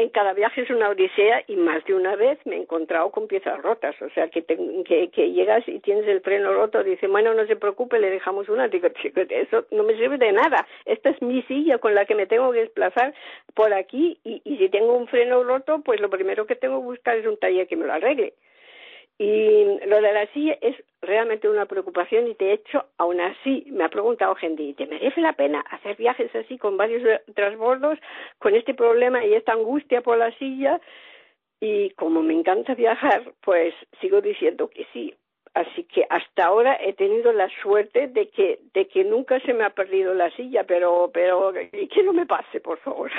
en cada viaje es una odisea y más de una vez me he encontrado con piezas rotas. O sea, que, que, que, llegas y tienes el freno roto, dice, bueno, no se preocupe, le dejamos una. Digo, eso no me sirve de nada. Esta es mi silla con la que me tengo que desplazar por aquí y, y si tengo un freno roto, pues lo primero que tengo que buscar es un taller que me lo arregle. Y lo de la silla es realmente una preocupación y de hecho, aún así, me ha preguntado gente, ¿te merece la pena hacer viajes así con varios transbordos, con este problema y esta angustia por la silla? Y como me encanta viajar, pues sigo diciendo que sí. Así que hasta ahora he tenido la suerte de que, de que nunca se me ha perdido la silla, pero, pero que no me pase, por favor.